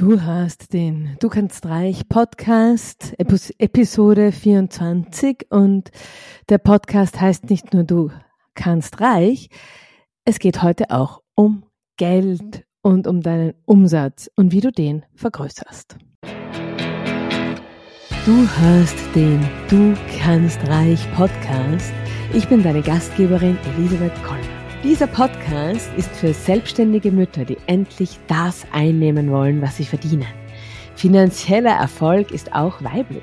Du hast den Du kannst reich Podcast, Episode 24 und der Podcast heißt nicht nur Du kannst reich, es geht heute auch um Geld und um deinen Umsatz und wie du den vergrößerst. Du hörst den Du kannst reich Podcast. Ich bin deine Gastgeberin Elisabeth Koller. Dieser Podcast ist für selbstständige Mütter, die endlich das einnehmen wollen, was sie verdienen. Finanzieller Erfolg ist auch weiblich.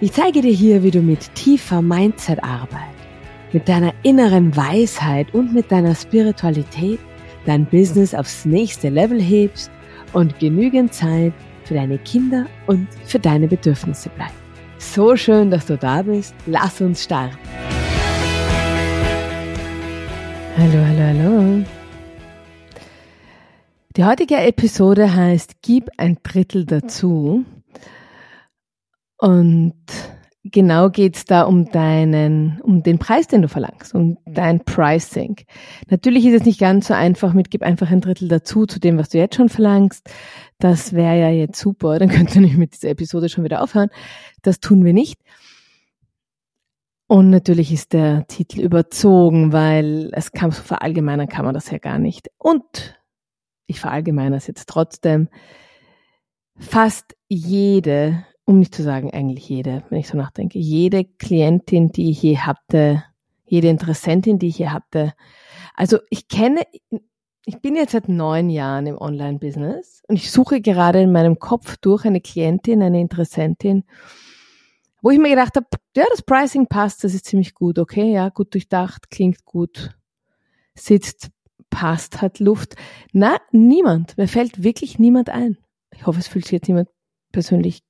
Ich zeige dir hier, wie du mit tiefer Mindset-Arbeit, mit deiner inneren Weisheit und mit deiner Spiritualität dein Business aufs nächste Level hebst und genügend Zeit für deine Kinder und für deine Bedürfnisse bleibt. So schön, dass du da bist. Lass uns starten. Hallo, hallo, hallo. Die heutige Episode heißt Gib ein Drittel dazu. Und genau geht's da um deinen, um den Preis, den du verlangst, um dein Pricing. Natürlich ist es nicht ganz so einfach mit Gib einfach ein Drittel dazu zu dem, was du jetzt schon verlangst. Das wäre ja jetzt super, dann könnte ich mit dieser Episode schon wieder aufhören. Das tun wir nicht. Und natürlich ist der Titel überzogen, weil es kam so verallgemeinern kann man das ja gar nicht. Und ich verallgemeine es jetzt trotzdem. Fast jede, um nicht zu sagen eigentlich jede, wenn ich so nachdenke, jede Klientin, die ich je hatte, jede Interessentin, die ich je hatte. Also ich kenne, ich bin jetzt seit neun Jahren im Online-Business und ich suche gerade in meinem Kopf durch eine Klientin, eine Interessentin, wo ich mir gedacht habe, ja, das Pricing passt, das ist ziemlich gut, okay, ja, gut durchdacht, klingt gut, sitzt, passt, hat Luft. Na, niemand. Mir fällt wirklich niemand ein. Ich hoffe, es fühlt sich jetzt niemand persönlich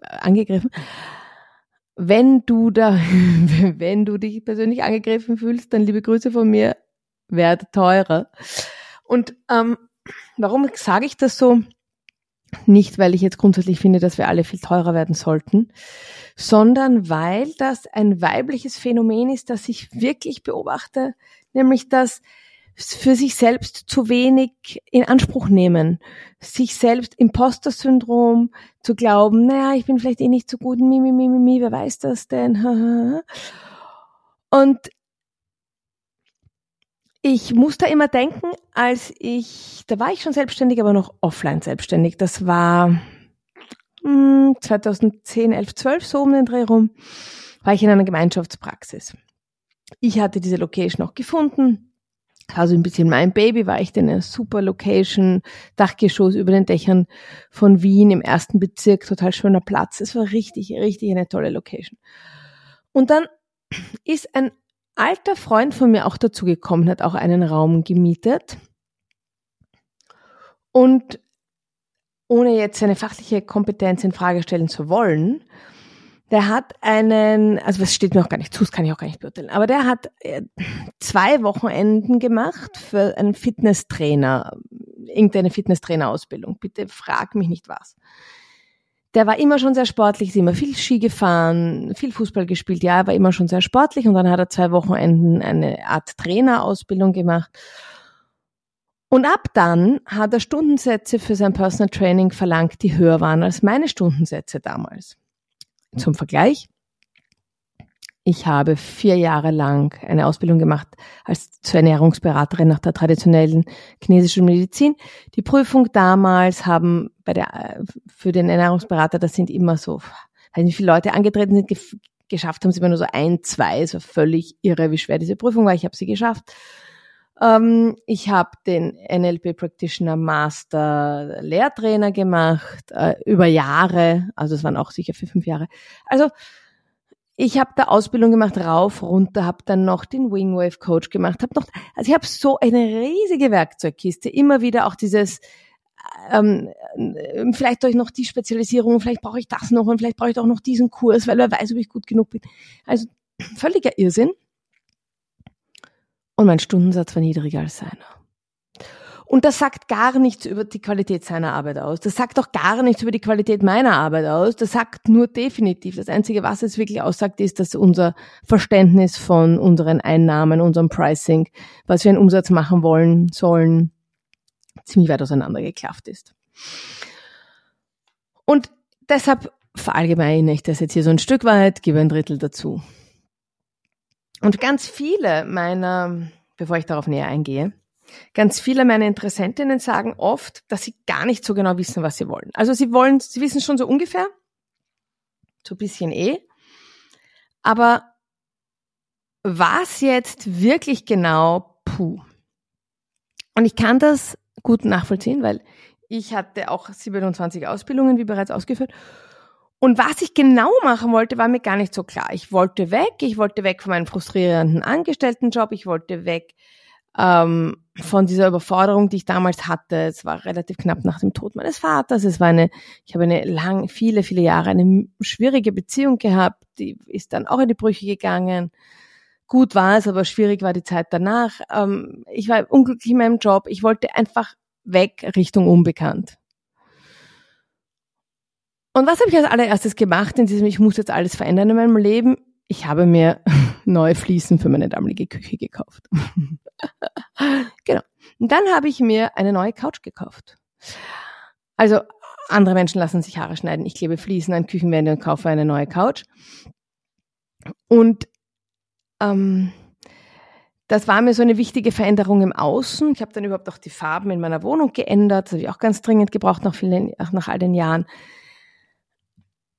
äh, angegriffen. Wenn du da, wenn du dich persönlich angegriffen fühlst, dann liebe Grüße von mir, werde teurer. Und ähm, warum sage ich das so? Nicht, weil ich jetzt grundsätzlich finde, dass wir alle viel teurer werden sollten, sondern weil das ein weibliches Phänomen ist, das ich wirklich beobachte, nämlich dass für sich selbst zu wenig in Anspruch nehmen, sich selbst Imposter-Syndrom zu glauben, naja, ich bin vielleicht eh nicht so gut, mi, mi, mi, mi, mi, wer weiß das denn? Und ich muss da immer denken, als ich, da war ich schon selbstständig, aber noch offline selbstständig. Das war 2010, 11, 12, so um den Dreh rum, war ich in einer Gemeinschaftspraxis. Ich hatte diese Location auch gefunden. Also ein bisschen mein Baby war ich in einer super Location, Dachgeschoss über den Dächern von Wien im ersten Bezirk, total schöner Platz. Es war richtig, richtig eine tolle Location. Und dann ist ein alter Freund von mir auch dazugekommen, hat auch einen Raum gemietet. Und ohne jetzt seine fachliche Kompetenz in Frage stellen zu wollen, der hat einen, also was steht mir auch gar nicht zu, das kann ich auch gar nicht beurteilen, aber der hat äh, zwei Wochenenden gemacht für einen Fitnesstrainer, irgendeine Fitnesstrainerausbildung. Bitte frag mich nicht was. Der war immer schon sehr sportlich, ist immer viel Ski gefahren, viel Fußball gespielt, ja, er war immer schon sehr sportlich und dann hat er zwei Wochenenden eine Art Trainerausbildung gemacht und ab dann hat er Stundensätze für sein Personal Training verlangt, die höher waren als meine Stundensätze damals. Zum Vergleich. Ich habe vier Jahre lang eine Ausbildung gemacht als zur Ernährungsberaterin nach der traditionellen chinesischen Medizin. Die Prüfung damals haben bei der, für den Ernährungsberater, das sind immer so, weiß nicht, wie viele Leute angetreten sind, geschafft haben sie immer nur so ein, zwei, so völlig irre, wie schwer diese Prüfung war. Ich habe sie geschafft. Ähm, ich habe den NLP Practitioner Master Lehrtrainer gemacht, äh, über Jahre, also es waren auch sicher für fünf Jahre. Also ich habe da Ausbildung gemacht, rauf, runter, habe dann noch den Wingwave Coach gemacht, habe noch, also ich habe so eine riesige Werkzeugkiste, immer wieder auch dieses, ähm, vielleicht euch noch die Spezialisierung, vielleicht brauche ich das noch und vielleicht brauche ich auch noch diesen Kurs, weil wer weiß, ob ich gut genug bin. Also völliger Irrsinn und mein Stundensatz war niedriger als seiner. Und das sagt gar nichts über die Qualität seiner Arbeit aus. Das sagt auch gar nichts über die Qualität meiner Arbeit aus. Das sagt nur definitiv. Das Einzige, was es wirklich aussagt, ist, dass unser Verständnis von unseren Einnahmen, unserem Pricing, was wir einen Umsatz machen wollen, sollen, ziemlich weit auseinandergeklafft ist. deshalb verallgemeine ich das jetzt hier so ein Stück weit, gebe ein Drittel dazu. Und ganz viele meiner, bevor ich darauf näher eingehe, ganz viele meiner Interessentinnen sagen oft, dass sie gar nicht so genau wissen, was sie wollen. Also sie wollen, sie wissen schon so ungefähr, so bisschen eh, aber was jetzt wirklich genau, puh. Und ich kann das gut nachvollziehen, weil ich hatte auch 27 Ausbildungen, wie bereits ausgeführt. Und was ich genau machen wollte, war mir gar nicht so klar. Ich wollte weg, ich wollte weg von meinem frustrierenden Angestelltenjob, ich wollte weg ähm, von dieser Überforderung, die ich damals hatte. Es war relativ knapp nach dem Tod meines Vaters. Es war eine, ich habe eine lang, viele, viele Jahre eine schwierige Beziehung gehabt. Die ist dann auch in die Brüche gegangen. Gut war es, aber schwierig war die Zeit danach. Ähm, ich war unglücklich in meinem Job. Ich wollte einfach weg Richtung Unbekannt. Und was habe ich als allererstes gemacht in diesem, ich muss jetzt alles verändern in meinem Leben? Ich habe mir neue Fliesen für meine damalige Küche gekauft. genau. Und dann habe ich mir eine neue Couch gekauft. Also andere Menschen lassen sich Haare schneiden. Ich klebe Fliesen an Küchenwände und kaufe eine neue Couch. Und ähm, das war mir so eine wichtige Veränderung im Außen. Ich habe dann überhaupt auch die Farben in meiner Wohnung geändert. Das habe ich auch ganz dringend gebraucht nach, vielen, nach all den Jahren.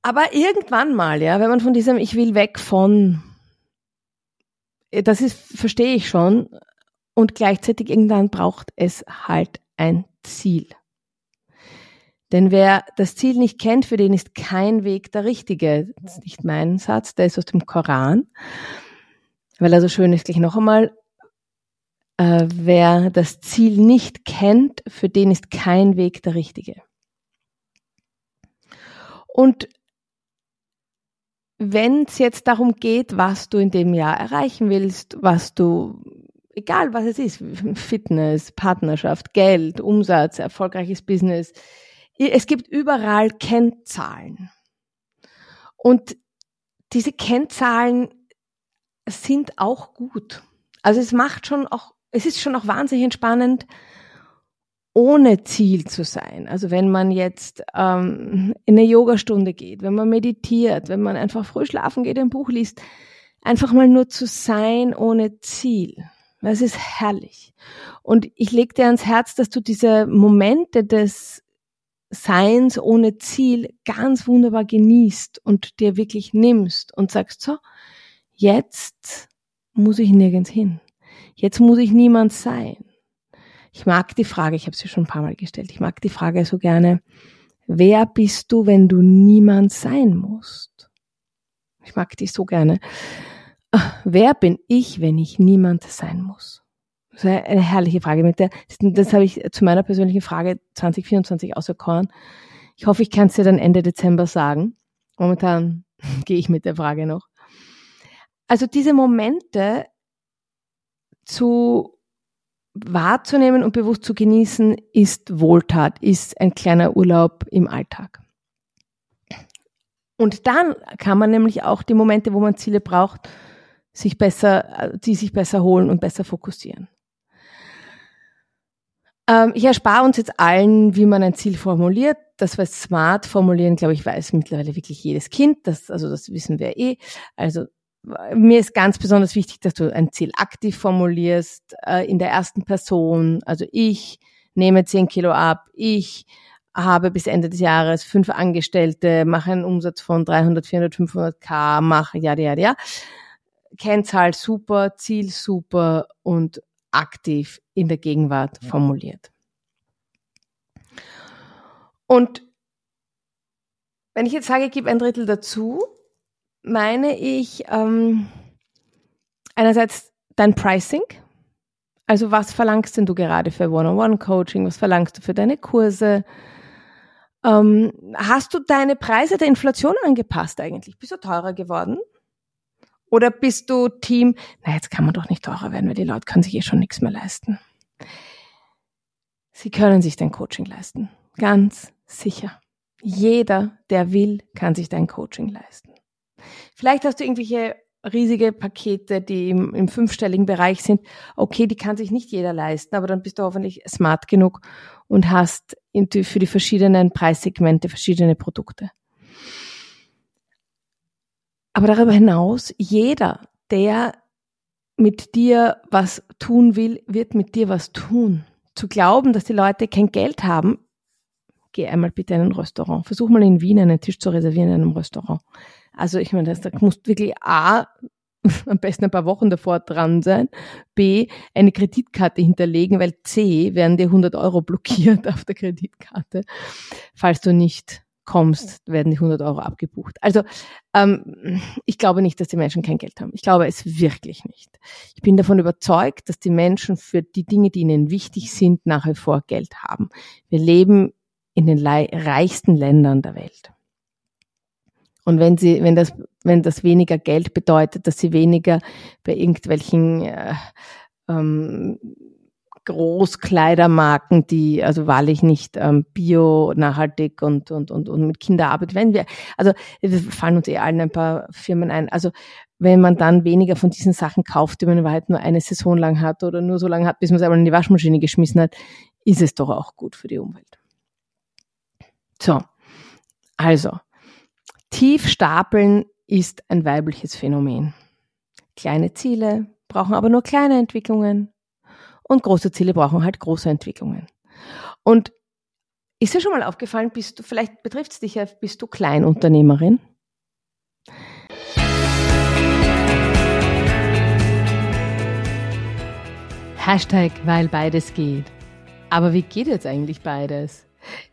Aber irgendwann mal, ja, wenn man von diesem Ich will weg von, das ist, verstehe ich schon, und gleichzeitig irgendwann braucht es halt ein Ziel. Denn wer das Ziel nicht kennt, für den ist kein Weg der richtige. Das ist nicht mein Satz, der ist aus dem Koran. Weil er so schön ist, gleich noch einmal. Äh, wer das Ziel nicht kennt, für den ist kein Weg der richtige. Und wenn es jetzt darum geht, was du in dem Jahr erreichen willst, was du, egal was es ist, Fitness, Partnerschaft, Geld, Umsatz, erfolgreiches Business, es gibt überall Kennzahlen. Und diese Kennzahlen sind auch gut. Also es macht schon auch, es ist schon auch wahnsinnig entspannend, ohne Ziel zu sein. Also wenn man jetzt ähm, in eine Yogastunde geht, wenn man meditiert, wenn man einfach früh schlafen geht, ein Buch liest, einfach mal nur zu sein ohne Ziel. Das ist herrlich. Und ich leg dir ans Herz, dass du diese Momente des Seins ohne Ziel ganz wunderbar genießt und dir wirklich nimmst und sagst, so, jetzt muss ich nirgends hin. Jetzt muss ich niemand sein. Ich mag die Frage, ich habe sie schon ein paar Mal gestellt, ich mag die Frage so gerne, wer bist du, wenn du niemand sein musst? Ich mag die so gerne. Wer bin ich, wenn ich niemand sein muss? Das ist eine herrliche Frage. Mit der, das habe ich zu meiner persönlichen Frage 2024 auserkoren. Ich hoffe, ich kann es dir dann Ende Dezember sagen. Momentan gehe ich mit der Frage noch. Also diese Momente zu wahrzunehmen und bewusst zu genießen, ist Wohltat, ist ein kleiner Urlaub im Alltag. Und dann kann man nämlich auch die Momente, wo man Ziele braucht, sich besser, die sich besser holen und besser fokussieren. Ähm, ich erspare uns jetzt allen, wie man ein Ziel formuliert. Das war smart formulieren, glaube ich, weiß mittlerweile wirklich jedes Kind. Das, also das wissen wir eh. Also mir ist ganz besonders wichtig, dass du ein Ziel aktiv formulierst, äh, in der ersten Person. Also ich nehme 10 Kilo ab, ich habe bis Ende des Jahres fünf Angestellte, mache einen Umsatz von 300, 400, 500 K, mache ja, ja, ja. Kennzahl super, Ziel super und aktiv in der Gegenwart formuliert. Und wenn ich jetzt sage, ich gebe ein Drittel dazu, meine ich ähm, einerseits dein Pricing. Also was verlangst denn du gerade für One-on-One-Coaching? Was verlangst du für deine Kurse? Ähm, hast du deine Preise der Inflation angepasst eigentlich? Bist du teurer geworden? Oder bist du Team, na jetzt kann man doch nicht teurer werden, weil die Leute können sich eh schon nichts mehr leisten. Sie können sich dein Coaching leisten. Ganz sicher. Jeder, der will, kann sich dein Coaching leisten. Vielleicht hast du irgendwelche riesige Pakete, die im, im fünfstelligen Bereich sind. Okay, die kann sich nicht jeder leisten, aber dann bist du hoffentlich smart genug und hast für die verschiedenen Preissegmente verschiedene Produkte. Aber darüber hinaus, jeder, der mit dir was tun will, wird mit dir was tun. Zu glauben, dass die Leute kein Geld haben, geh einmal bitte in ein Restaurant. Versuch mal in Wien einen Tisch zu reservieren in einem Restaurant. Also ich meine, da musst wirklich A, am besten ein paar Wochen davor dran sein, B, eine Kreditkarte hinterlegen, weil C, werden dir 100 Euro blockiert auf der Kreditkarte, falls du nicht kommst, werden die 100 Euro abgebucht. Also ähm, ich glaube nicht, dass die Menschen kein Geld haben. Ich glaube es wirklich nicht. Ich bin davon überzeugt, dass die Menschen für die Dinge, die ihnen wichtig sind, nach wie vor Geld haben. Wir leben in den reichsten Ländern der Welt. Und wenn sie, wenn das, wenn das weniger Geld bedeutet, dass sie weniger bei irgendwelchen äh, ähm, Großkleidermarken, die also wahrlich nicht ähm, bio, nachhaltig und, und, und, und mit Kinderarbeit, wenn wir, also wir fallen uns eh allen ein paar Firmen ein. Also wenn man dann weniger von diesen Sachen kauft, die man in Wahrheit nur eine Saison lang hat oder nur so lange hat, bis man es einmal in die Waschmaschine geschmissen hat, ist es doch auch gut für die Umwelt. So, also, tief stapeln ist ein weibliches Phänomen. Kleine Ziele brauchen aber nur kleine Entwicklungen und große Ziele brauchen halt große Entwicklungen. Und ist dir schon mal aufgefallen, bist du, vielleicht betrifft es dich ja, bist du Kleinunternehmerin? Hashtag, weil beides geht. Aber wie geht jetzt eigentlich beides?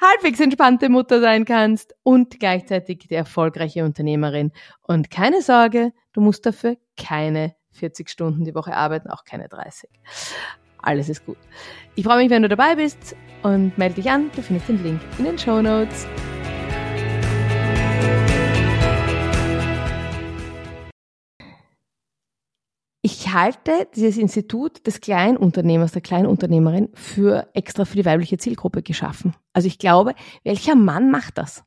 halbwegs entspannte Mutter sein kannst und gleichzeitig die erfolgreiche Unternehmerin. Und keine Sorge, du musst dafür keine 40 Stunden die Woche arbeiten, auch keine 30. Alles ist gut. Ich freue mich, wenn du dabei bist und melde dich an. Du findest den Link in den Show Notes. Ich halte dieses Institut des Kleinunternehmers, der Kleinunternehmerin für extra für die weibliche Zielgruppe geschaffen. Also ich glaube, welcher Mann macht das?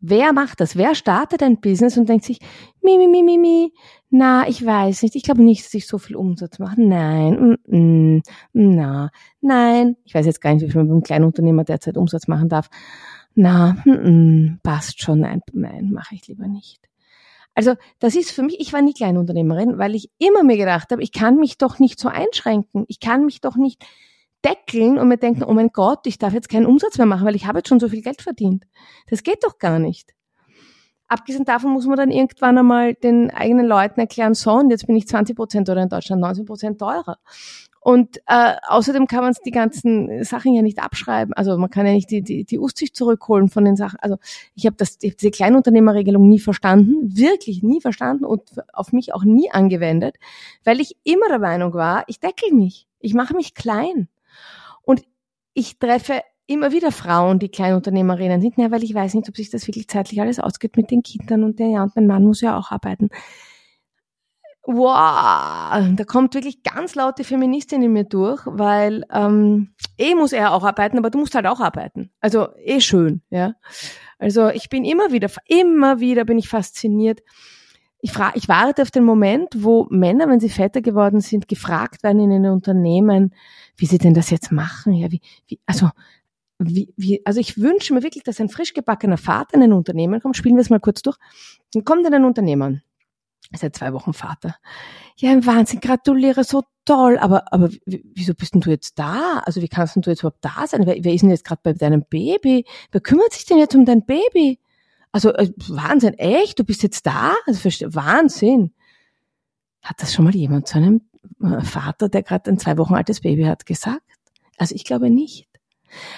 Wer macht das? Wer startet ein Business und denkt sich, mi, mi, mi, mi, mi, na, ich weiß nicht, ich glaube nicht, dass ich so viel Umsatz mache. Nein, mm, mm, na, nein. Ich weiß jetzt gar nicht, wie viel man beim Kleinunternehmer derzeit Umsatz machen darf. Na, mm, mm passt schon, nein, nein, mache ich lieber nicht. Also das ist für mich, ich war nie Kleinunternehmerin, weil ich immer mir gedacht habe, ich kann mich doch nicht so einschränken. Ich kann mich doch nicht deckeln und mir denken, oh mein Gott, ich darf jetzt keinen Umsatz mehr machen, weil ich habe jetzt schon so viel Geld verdient. Das geht doch gar nicht. Abgesehen davon muss man dann irgendwann einmal den eigenen Leuten erklären, so, und jetzt bin ich 20 Prozent oder in Deutschland 19 Prozent teurer. Und äh, außerdem kann man die ganzen Sachen ja nicht abschreiben. Also man kann ja nicht die, die, die Aussicht zurückholen von den Sachen. Also ich habe das ich hab diese Kleinunternehmerregelung nie verstanden, wirklich nie verstanden und auf mich auch nie angewendet, weil ich immer der Meinung war, ich deckel mich, ich mache mich klein. Und ich treffe immer wieder Frauen, die Kleinunternehmerinnen sind, ja, weil ich weiß nicht, ob sich das wirklich zeitlich alles ausgeht mit den Kindern und der ja und mein Mann muss ja auch arbeiten wow, da kommt wirklich ganz laute Feministin in mir durch, weil ähm, eh muss er auch arbeiten, aber du musst halt auch arbeiten. Also eh schön, ja. Also ich bin immer wieder, immer wieder bin ich fasziniert. Ich, frage, ich warte auf den Moment, wo Männer, wenn sie Väter geworden sind, gefragt werden in den Unternehmen, wie sie denn das jetzt machen. Ja, wie, wie, also wie, wie, also ich wünsche mir wirklich, dass ein frisch gebackener Vater in ein Unternehmen kommt. Spielen wir es mal kurz durch. Dann kommt in ein Unternehmen seit zwei Wochen Vater. Ja, ein Wahnsinn, gratuliere, so toll. Aber, aber wieso bist denn du jetzt da? Also wie kannst denn du jetzt überhaupt da sein? Wer, wer ist denn jetzt gerade bei deinem Baby? Wer kümmert sich denn jetzt um dein Baby? Also äh, Wahnsinn, echt? Du bist jetzt da? Also Wahnsinn. Hat das schon mal jemand zu einem äh, Vater, der gerade ein zwei Wochen altes Baby hat, gesagt? Also ich glaube nicht.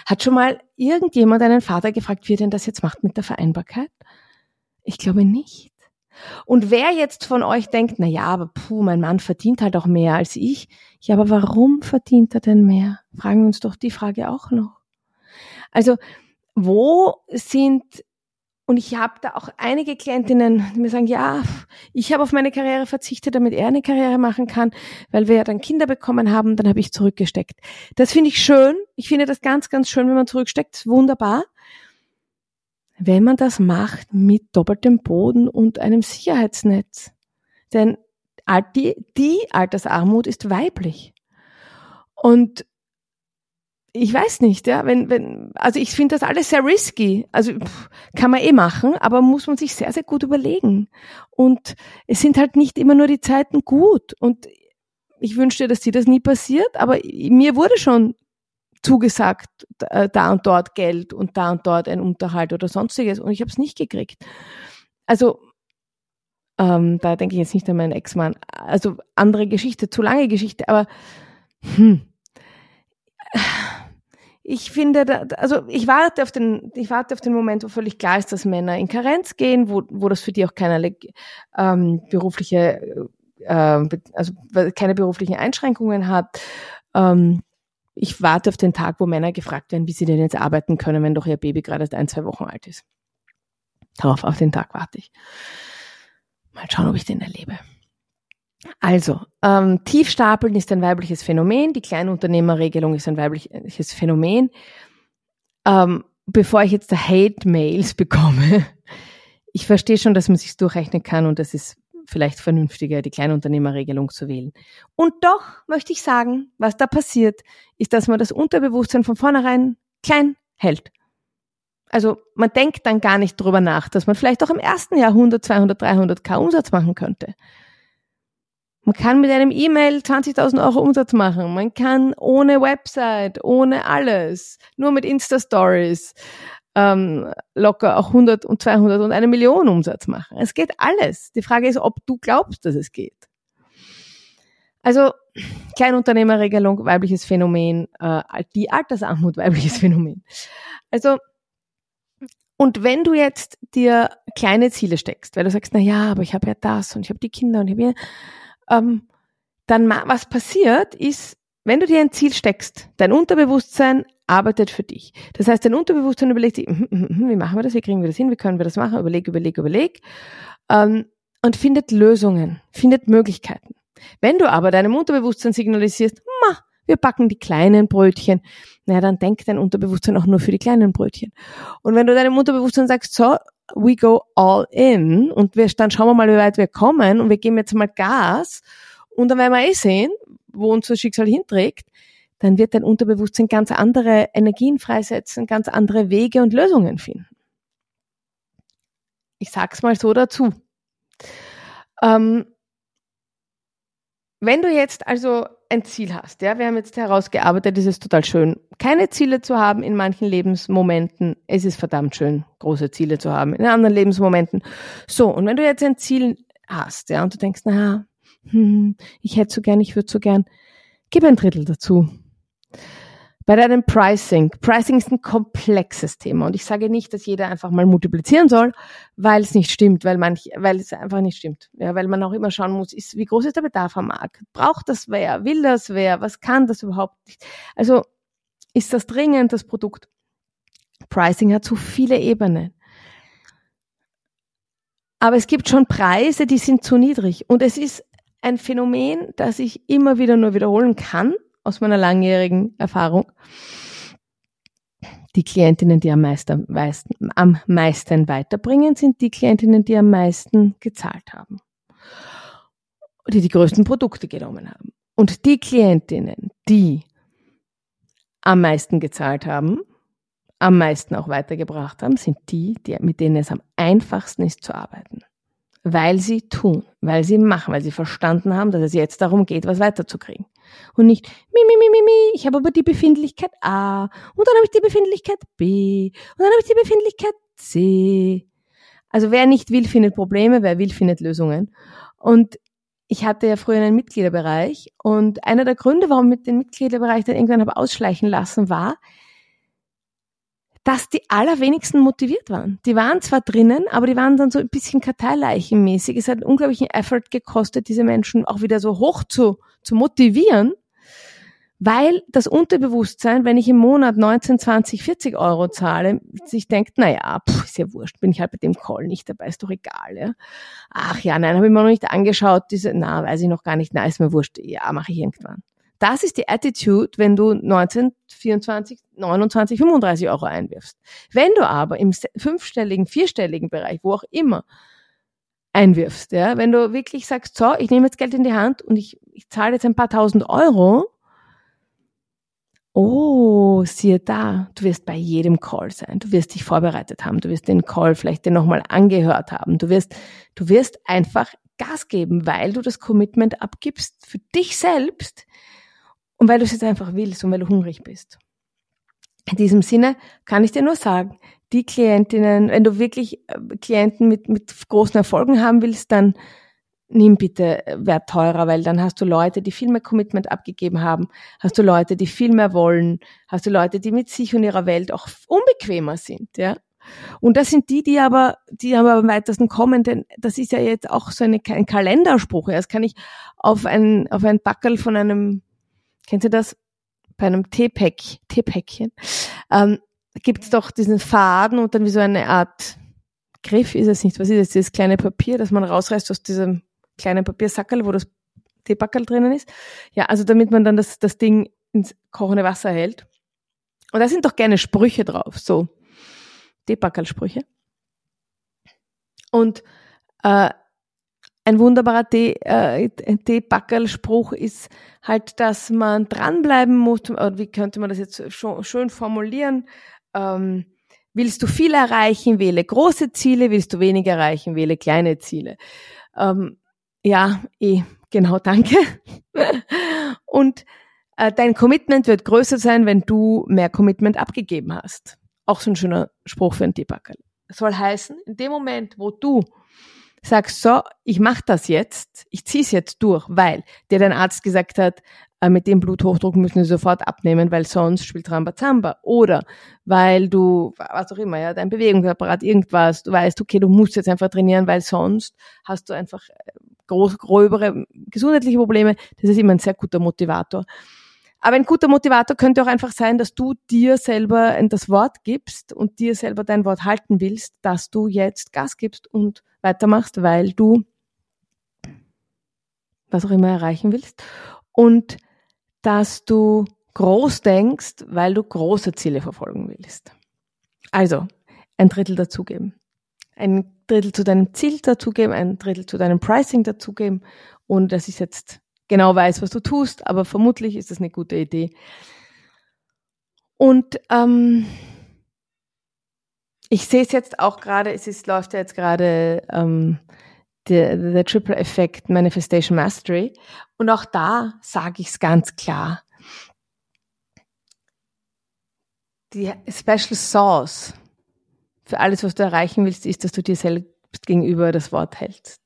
Hat schon mal irgendjemand einen Vater gefragt, wie er denn das jetzt macht mit der Vereinbarkeit? Ich glaube nicht. Und wer jetzt von euch denkt, na ja, aber puh, mein Mann verdient halt auch mehr als ich. Ja, aber warum verdient er denn mehr? Fragen wir uns doch die Frage auch noch. Also, wo sind und ich habe da auch einige Klientinnen, die mir sagen, ja, ich habe auf meine Karriere verzichtet, damit er eine Karriere machen kann, weil wir ja dann Kinder bekommen haben, dann habe ich zurückgesteckt. Das finde ich schön. Ich finde das ganz, ganz schön, wenn man zurücksteckt. Wunderbar. Wenn man das macht mit doppeltem Boden und einem Sicherheitsnetz. Denn die, die Altersarmut ist weiblich. Und ich weiß nicht, ja, wenn, wenn, also ich finde das alles sehr risky. Also pff, kann man eh machen, aber muss man sich sehr, sehr gut überlegen. Und es sind halt nicht immer nur die Zeiten gut. Und ich wünschte, dass dir das nie passiert, aber mir wurde schon zugesagt, äh, da und dort Geld und da und dort ein Unterhalt oder sonstiges und ich habe es nicht gekriegt. Also ähm, da denke ich jetzt nicht an meinen Ex-Mann. Also andere Geschichte, zu lange Geschichte, aber hm, ich finde, also ich warte auf den, ich warte auf den Moment, wo völlig klar ist, dass Männer in Karenz gehen, wo, wo das für die auch keinerlei ähm, berufliche, äh, also keine beruflichen Einschränkungen hat. Ähm, ich warte auf den Tag, wo Männer gefragt werden, wie sie denn jetzt arbeiten können, wenn doch ihr Baby gerade ein, zwei Wochen alt ist. Darauf, auf den Tag warte ich. Mal schauen, ob ich den erlebe. Also, ähm, Tiefstapeln ist ein weibliches Phänomen, die Kleinunternehmerregelung ist ein weibliches Phänomen. Ähm, bevor ich jetzt Hate-Mails bekomme, ich verstehe schon, dass man sich durchrechnen kann und das ist vielleicht vernünftiger, die Kleinunternehmerregelung zu wählen. Und doch möchte ich sagen, was da passiert, ist, dass man das Unterbewusstsein von vornherein klein hält. Also man denkt dann gar nicht drüber nach, dass man vielleicht auch im ersten Jahr 100, 200, 300 K Umsatz machen könnte. Man kann mit einem E-Mail 20.000 Euro Umsatz machen. Man kann ohne Website, ohne alles, nur mit Insta-Stories ähm, locker auch 100 und 200 und eine Million Umsatz machen. Es geht alles. Die Frage ist, ob du glaubst, dass es geht. Also Kleinunternehmerregelung, weibliches Phänomen, äh, die Altersarmut, weibliches Phänomen. Also und wenn du jetzt dir kleine Ziele steckst, weil du sagst, na ja, aber ich habe ja das und ich habe die Kinder und ich habe ja, ähm, dann was passiert ist, wenn du dir ein Ziel steckst, dein Unterbewusstsein arbeitet für dich. Das heißt, dein Unterbewusstsein überlegt sich, hm, hm, hm, wie machen wir das, wie kriegen wir das hin, wie können wir das machen, überleg, überleg, überleg ähm, und findet Lösungen, findet Möglichkeiten. Wenn du aber deinem Unterbewusstsein signalisierst, ma, wir backen die kleinen Brötchen, naja, dann denkt dein Unterbewusstsein auch nur für die kleinen Brötchen. Und wenn du deinem Unterbewusstsein sagst, so, we go all in und wir, dann schauen wir mal, wie weit wir kommen und wir geben jetzt mal Gas und dann werden wir eh sehen, wo uns das Schicksal hinträgt, dann wird dein Unterbewusstsein ganz andere Energien freisetzen, ganz andere Wege und Lösungen finden. Ich sag's mal so dazu. Ähm, wenn du jetzt also ein Ziel hast, ja, wir haben jetzt herausgearbeitet, es ist total schön, keine Ziele zu haben in manchen Lebensmomenten. Es ist verdammt schön, große Ziele zu haben in anderen Lebensmomenten. So, und wenn du jetzt ein Ziel hast, ja, und du denkst, na, hm, ich hätte so gern, ich würde so gern, gib ein Drittel dazu. Bei deinem Pricing. Pricing ist ein komplexes Thema und ich sage nicht, dass jeder einfach mal multiplizieren soll, weil es nicht stimmt, weil manch, weil es einfach nicht stimmt. Ja, weil man auch immer schauen muss, ist, wie groß ist der Bedarf am Markt? Braucht das wer? Will das wer? Was kann das überhaupt nicht? Also, ist das dringend, das Produkt? Pricing hat so viele Ebenen. Aber es gibt schon Preise, die sind zu niedrig. Und es ist ein Phänomen, das ich immer wieder nur wiederholen kann aus meiner langjährigen Erfahrung. Die Klientinnen, die am meisten, meisten, am meisten weiterbringen, sind die Klientinnen, die am meisten gezahlt haben. Die die größten Produkte genommen haben. Und die Klientinnen, die am meisten gezahlt haben, am meisten auch weitergebracht haben, sind die, die, mit denen es am einfachsten ist zu arbeiten. Weil sie tun, weil sie machen, weil sie verstanden haben, dass es jetzt darum geht, was weiterzukriegen. Und nicht, mi, mi, mi, mi, mi, ich habe aber die Befindlichkeit A und dann habe ich die Befindlichkeit B und dann habe ich die Befindlichkeit C. Also wer nicht will, findet Probleme, wer will, findet Lösungen. Und ich hatte ja früher einen Mitgliederbereich und einer der Gründe, warum ich den Mitgliederbereich dann irgendwann habe ausschleichen lassen, war, dass die allerwenigsten motiviert waren. Die waren zwar drinnen, aber die waren dann so ein bisschen karteileichenmäßig. Es hat einen unglaublichen Effort gekostet, diese Menschen auch wieder so hoch zu, zu motivieren, Weil das Unterbewusstsein, wenn ich im Monat 19, 20, 40 Euro zahle, sich denkt, na ja, pff, ist ja wurscht, bin ich halt bei dem Call nicht dabei, ist doch egal, ja. Ach ja, nein, habe ich mir noch nicht angeschaut, diese, na, weiß ich noch gar nicht, na, ist mir wurscht, ja, mache ich irgendwann. Das ist die Attitude, wenn du 19, 24, 29, 35 Euro einwirfst. Wenn du aber im fünfstelligen, vierstelligen Bereich, wo auch immer, einwirfst, ja, wenn du wirklich sagst, so, ich nehme jetzt Geld in die Hand und ich, ich zahle jetzt ein paar tausend Euro, oh, siehe da, du wirst bei jedem Call sein, du wirst dich vorbereitet haben, du wirst den Call vielleicht den nochmal angehört haben, du wirst, du wirst einfach Gas geben, weil du das Commitment abgibst für dich selbst und weil du es jetzt einfach willst und weil du hungrig bist. In diesem Sinne kann ich dir nur sagen, die Klientinnen, wenn du wirklich äh, Klienten mit, mit großen Erfolgen haben willst, dann nimm bitte äh, Wert teurer, weil dann hast du Leute, die viel mehr Commitment abgegeben haben, hast du Leute, die viel mehr wollen, hast du Leute, die mit sich und ihrer Welt auch unbequemer sind, ja. Und das sind die, die aber, die aber am weitesten kommen, denn das ist ja jetzt auch so eine, ein Kalenderspruch. Das kann ich auf ein, auf ein Backel von einem, kennt ihr das? Bei einem Teepäck, Teepäckchen. Ähm, gibt es doch diesen Faden und dann wie so eine Art Griff ist es nicht. Was ist das? Dieses kleine Papier, das man rausreißt aus diesem kleinen Papiersackerl, wo das Teebackerl drinnen ist. Ja, also damit man dann das, das Ding ins kochende Wasser hält. Und da sind doch gerne Sprüche drauf, so Teebackerl-Sprüche. Und äh, ein wunderbarer Tee, äh, Teebackerl-Spruch ist halt, dass man dranbleiben muss, oder wie könnte man das jetzt schön formulieren, ähm, willst du viel erreichen, wähle große Ziele, willst du wenig erreichen, wähle kleine Ziele. Ähm, ja, eh, genau, danke. Und äh, dein Commitment wird größer sein, wenn du mehr Commitment abgegeben hast. Auch so ein schöner Spruch für einen Debugger. Soll heißen, in dem Moment, wo du sagst, so, ich mache das jetzt, ich ziehe es jetzt durch, weil dir dein Arzt gesagt hat, äh, mit dem Bluthochdruck müssen wir sofort abnehmen, weil sonst spielt Rambazamba. Oder weil du, was auch immer, ja, dein Bewegungsapparat, irgendwas, du weißt, okay, du musst jetzt einfach trainieren, weil sonst hast du einfach äh, groß, gröbere gesundheitliche Probleme. Das ist immer ein sehr guter Motivator. Aber ein guter Motivator könnte auch einfach sein, dass du dir selber das Wort gibst und dir selber dein Wort halten willst, dass du jetzt Gas gibst und weitermachst, weil du was auch immer erreichen willst. Und dass du groß denkst, weil du große Ziele verfolgen willst. Also, ein Drittel dazugeben. Ein Drittel zu deinem Ziel dazugeben, ein Drittel zu deinem Pricing dazugeben. Und dass ich jetzt genau weiß, was du tust, aber vermutlich ist das eine gute Idee. Und ähm, ich sehe es jetzt auch gerade, es ist, läuft ja jetzt gerade ähm, der, der Triple Effect Manifestation Mastery. Und auch da sage ich es ganz klar. Die Special Sauce für alles, was du erreichen willst, ist, dass du dir selbst gegenüber das Wort hältst.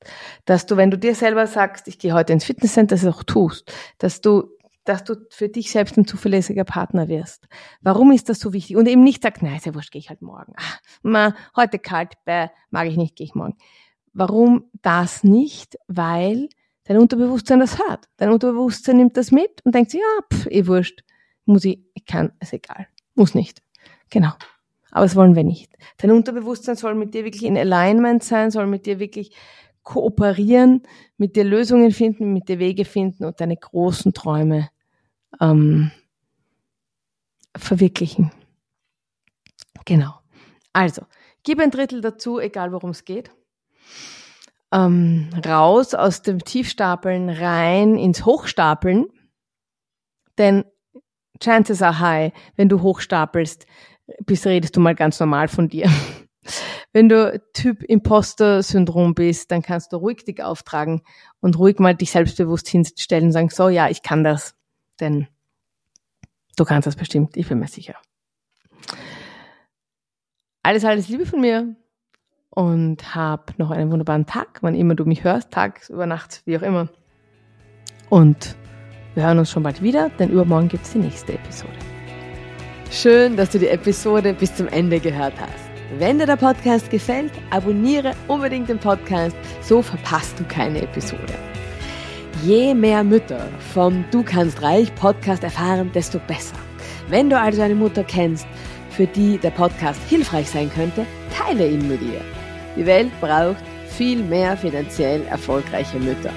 Dass du, wenn du dir selber sagst, ich gehe heute ins Fitnesscenter, das auch tust. Dass du dass du für dich selbst ein zuverlässiger Partner wirst. Warum ist das so wichtig? Und eben nicht sagst, nein, ist ja wurscht, gehe ich halt morgen. Ach, ma, heute kalt, bäh, mag ich nicht, gehe ich morgen. Warum das nicht? Weil dein Unterbewusstsein das hört. Dein Unterbewusstsein nimmt das mit und denkt sich, ja, pff, eh wurscht, muss ich, ich kann, ist egal, muss nicht. Genau. Aber das wollen wir nicht. Dein Unterbewusstsein soll mit dir wirklich in Alignment sein, soll mit dir wirklich kooperieren, mit dir Lösungen finden, mit dir Wege finden und deine großen Träume ähm, verwirklichen. Genau. Also, gib ein Drittel dazu, egal worum es geht ähm, raus aus dem Tiefstapeln rein ins Hochstapeln. Denn chances are high, wenn du hochstapelst, bist, redest du mal ganz normal von dir. Wenn du Typ Imposter-Syndrom bist, dann kannst du ruhig dich auftragen und ruhig mal dich selbstbewusst hinstellen und sagen, so ja, ich kann das. Denn du kannst das bestimmt, ich bin mir sicher. Alles, alles Liebe von mir und hab noch einen wunderbaren Tag, wann immer du mich hörst, tags, über Nacht, wie auch immer. Und wir hören uns schon bald wieder, denn übermorgen gibt es die nächste Episode. Schön, dass du die Episode bis zum Ende gehört hast. Wenn dir der Podcast gefällt, abonniere unbedingt den Podcast, so verpasst du keine Episode. Je mehr Mütter vom Du kannst reich Podcast erfahren, desto besser. Wenn du also eine Mutter kennst, für die der Podcast hilfreich sein könnte, teile ihn mit ihr. Die Welt braucht viel mehr finanziell erfolgreiche Mütter.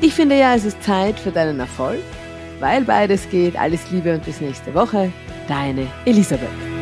Ich finde ja, es ist Zeit für deinen Erfolg, weil beides geht. Alles Liebe und bis nächste Woche. Deine Elisabeth.